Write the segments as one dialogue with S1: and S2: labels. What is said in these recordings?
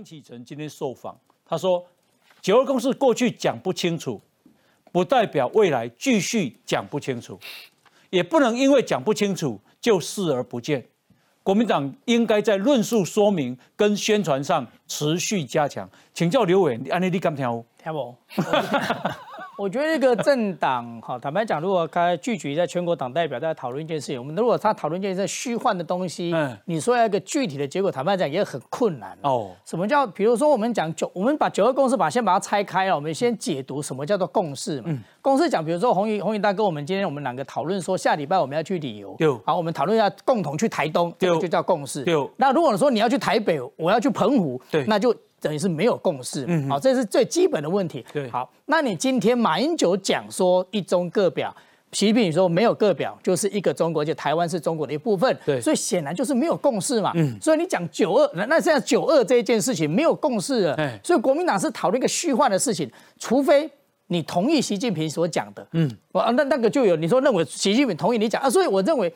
S1: 张启成今天受访，他说九二共识过去讲不清楚，不代表未来继续讲不清楚，也不能因为讲不清楚就视而不见。国民党应该在论述说明跟宣传上持续加强。请教刘伟，安利你敢听？
S2: 听不？我觉得这个政党，哈，坦白讲，如果他聚集在全国党代表在讨论一件事情，我们如果他讨论一件事虚幻的东西，嗯，你说要一个具体的结果，坦白讲也很困难哦。什么叫？比如说我们讲九，我们把九二共识把先把它拆开了，我们先解读什么叫做共识嘛。共识讲，比如说红云红云大哥，我们今天我们两个讨论说下礼拜我们要去旅游，好，我们讨论一下共同去台东，这个就叫共识。那如果说你要去台北，我要去澎湖，对，那就。等于是没有共识，好，这是最基本的问题。对，好，那你今天马英九讲说一中各表，习近平说没有各表，就是一个中国，就台湾是中国的一部分。对，所以显然就是没有共识嘛。嗯，所以你讲九二，那那现在九二这一件事情没有共识了。所以国民党是讨论一个虚幻的事情，除非你同意习近平所讲的。嗯，我那那个就有你说认为习近平同意你讲啊，所以我认为，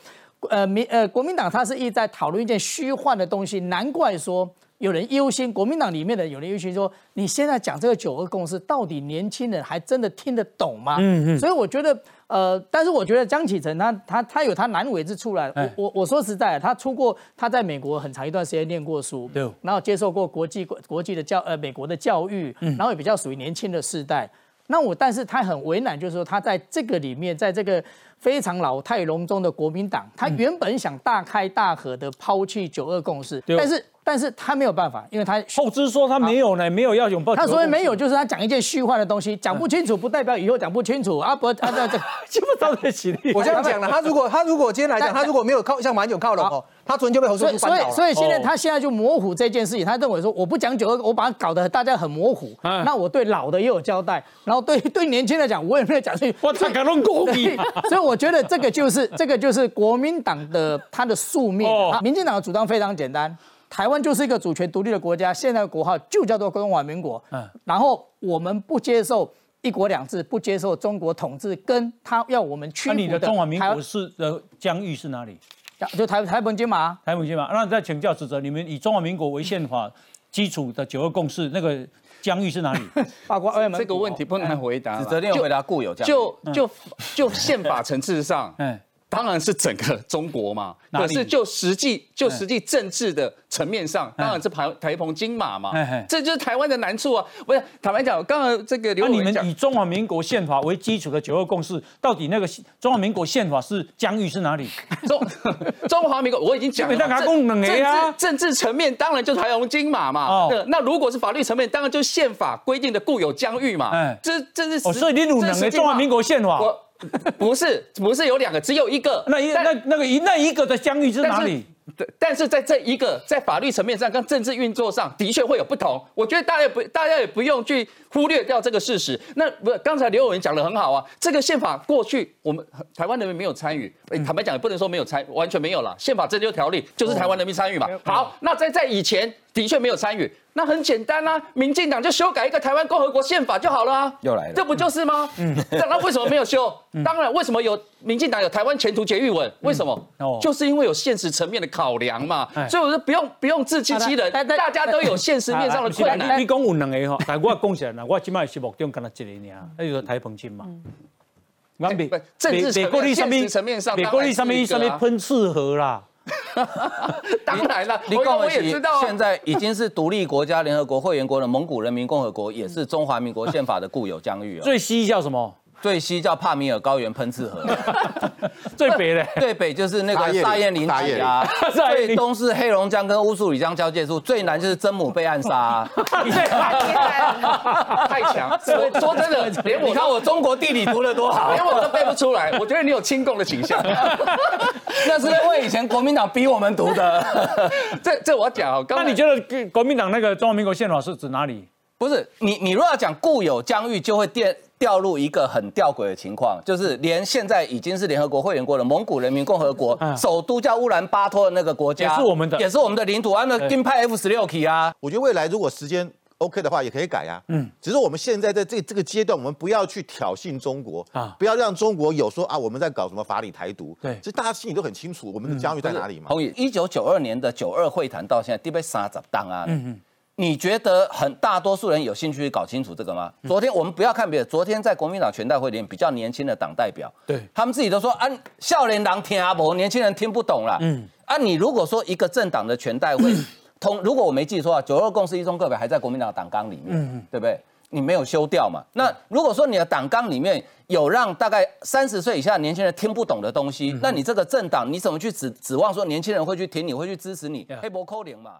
S2: 呃民呃国民党他是一直在讨论一件虚幻的东西，难怪说。有人忧心，国民党里面的有人忧心说，你现在讲这个九二共识，到底年轻人还真的听得懂吗？嗯嗯。所以我觉得，呃，但是我觉得江启臣他他他有他难为之处来。我我我说实在，他出过他在美国很长一段时间念过书，对，然后接受过国际国际的教呃美国的教育，然后也比较属于年轻的世代。那我但是他很为难，就是说他在这个里面，在这个非常老态龙钟的国民党，他原本想大开大合的抛弃九二共识，但是。但是他没有办法，因为他
S1: 后知说他没有呢，没有要拥抱。
S2: 他所谓没有，就是他讲一件虚幻的东西，讲不清楚，不代表以后讲不清楚啊！不，他这 这
S1: 基本上在起立。
S3: 我这样讲了，他如果他如果今天来讲，他如果没有靠向马英九靠拢哦，他昨天就被侯友宜
S2: 所以所以现在他现在就模糊这件事情，他认为说我不讲九二，我把它搞得大家很模糊。那我对老的也有交代，然后对对年轻的讲，我也没有讲。
S1: 我才敢弄国民。
S2: 所以我觉得这个就是 这个就是国民党的他的宿命。民进党的主张非常简单。台湾就是一个主权独立的国家，现在的国号就叫做中华民国。嗯，然后我们不接受一国两制，不接受中国统治，跟他要我们屈服
S1: 的。那你的中华民国是的疆域是哪里？
S2: 就台台本金马。
S1: 台本金马。那再请教指责，你们以中华民国为宪法基础的九二共识，那个疆域是哪里？
S2: 包括
S4: 这个问题不能回答。
S3: 指责你回答固有疆域。
S4: 就就就宪法层次上，嗯。当然是整个中国嘛，可是就实际就实际政治的层面上，当然是台台澎金马嘛，这就是台湾的难处啊。不是坦白讲，刚刚这个刘
S1: 你们以中华民国宪法为基础的九二共识，到底那个中华民国宪法是疆域是哪里？
S4: 中中华民国我已经讲了，
S1: 政治
S4: 政治层面当然就是台澎金马嘛。那如果是法律层面，当然就是宪法规定的固有疆域嘛。这这是
S1: 所以你鲁能的中华民国宪法。
S4: 不是，不是有两个，只有一个。
S1: 那一那那个一那一个的疆域是哪里？
S4: 对，但是在这一个在法律层面上跟政治运作上的确会有不同。我觉得大家不，大家也不用去忽略掉这个事实。那不，刚才刘伟文讲的很好啊。这个宪法过去我们台湾人民没有参与，坦白讲也不能说没有参，完全没有了。宪法这六条例就是台湾人民参与嘛。好，那在在以前的确没有参与。那很简单啊，民进党就修改一个台湾共和国宪法就好了啊，
S3: 又来了，
S4: 这不就是吗？嗯，那为什么没有修？当然，为什么有民进党有台湾前途捷育稳？为什么？哦，就是因为有现实层面的考量嘛。所以我说不用不用自欺欺人，大家都有现实面上的困难。
S1: 你讲有两个哈，但我讲起来呢，我今麦是目中干了一个尔，那就是台澎金嘛。
S4: 美政治层面、现实层面上，
S1: 美国历上面上面喷赤河啦。
S4: 当然了，你我也知道，
S3: 现在已经是独立国家、联合国会员国的蒙古人民共和国，也是中华民国宪法的固有疆域
S1: 啊。最西叫什么？
S3: 最西叫帕米尔高原喷刺河，
S1: 最北的
S3: 最北就是那个沙燕林体啊，最东是黑龙江跟乌苏里江交界处，最南就是曾母被暗杀。
S4: 太强！我说真的，连我
S3: 你看我中国地理读的多好，
S4: 连我都背不出来。我觉得你有亲共的倾向，
S3: 那是因为以前国民党逼我们读的。
S4: 这这我讲哦，
S1: 那你觉得国民党那个中华民国宪法是指哪里？
S3: 不是你你如果要讲固有疆域，就会电。掉入一个很吊诡的情况，就是连现在已经是联合国会员国的蒙古人民共和国，首都叫乌兰巴托的那个国家，
S1: 也是我们的，
S3: 也是我们的领土啊。那金派 F 十六 K 啊，
S5: 我觉得未来如果时间 OK 的话，也可以改啊。嗯，只是我们现在在这这个阶段，我们不要去挑衅中国啊，不要让中国有说啊，我们在搞什么法理台独。对，其实大家心里都很清楚，我们的疆域在哪里嘛。
S3: 同意。一九九二年的九二会谈到现在，第被三十当啊。嗯嗯。你觉得很大多数人有兴趣搞清楚这个吗？昨天我们不要看别的，昨天在国民党全代会里面比较年轻的党代表，
S1: 对
S3: 他们自己都说啊，少年郎听阿伯，年轻人听不懂啦。嗯，啊，你如果说一个政党的全代会 通，如果我没记错啊，九二共识一中各表还在国民党党纲里面，嗯对不对？你没有修掉嘛？那如果说你的党纲里面有让大概三十岁以下年轻人听不懂的东西，那你这个政党你怎么去指指望说年轻人会去听你会去支持你？黑博扣零嘛？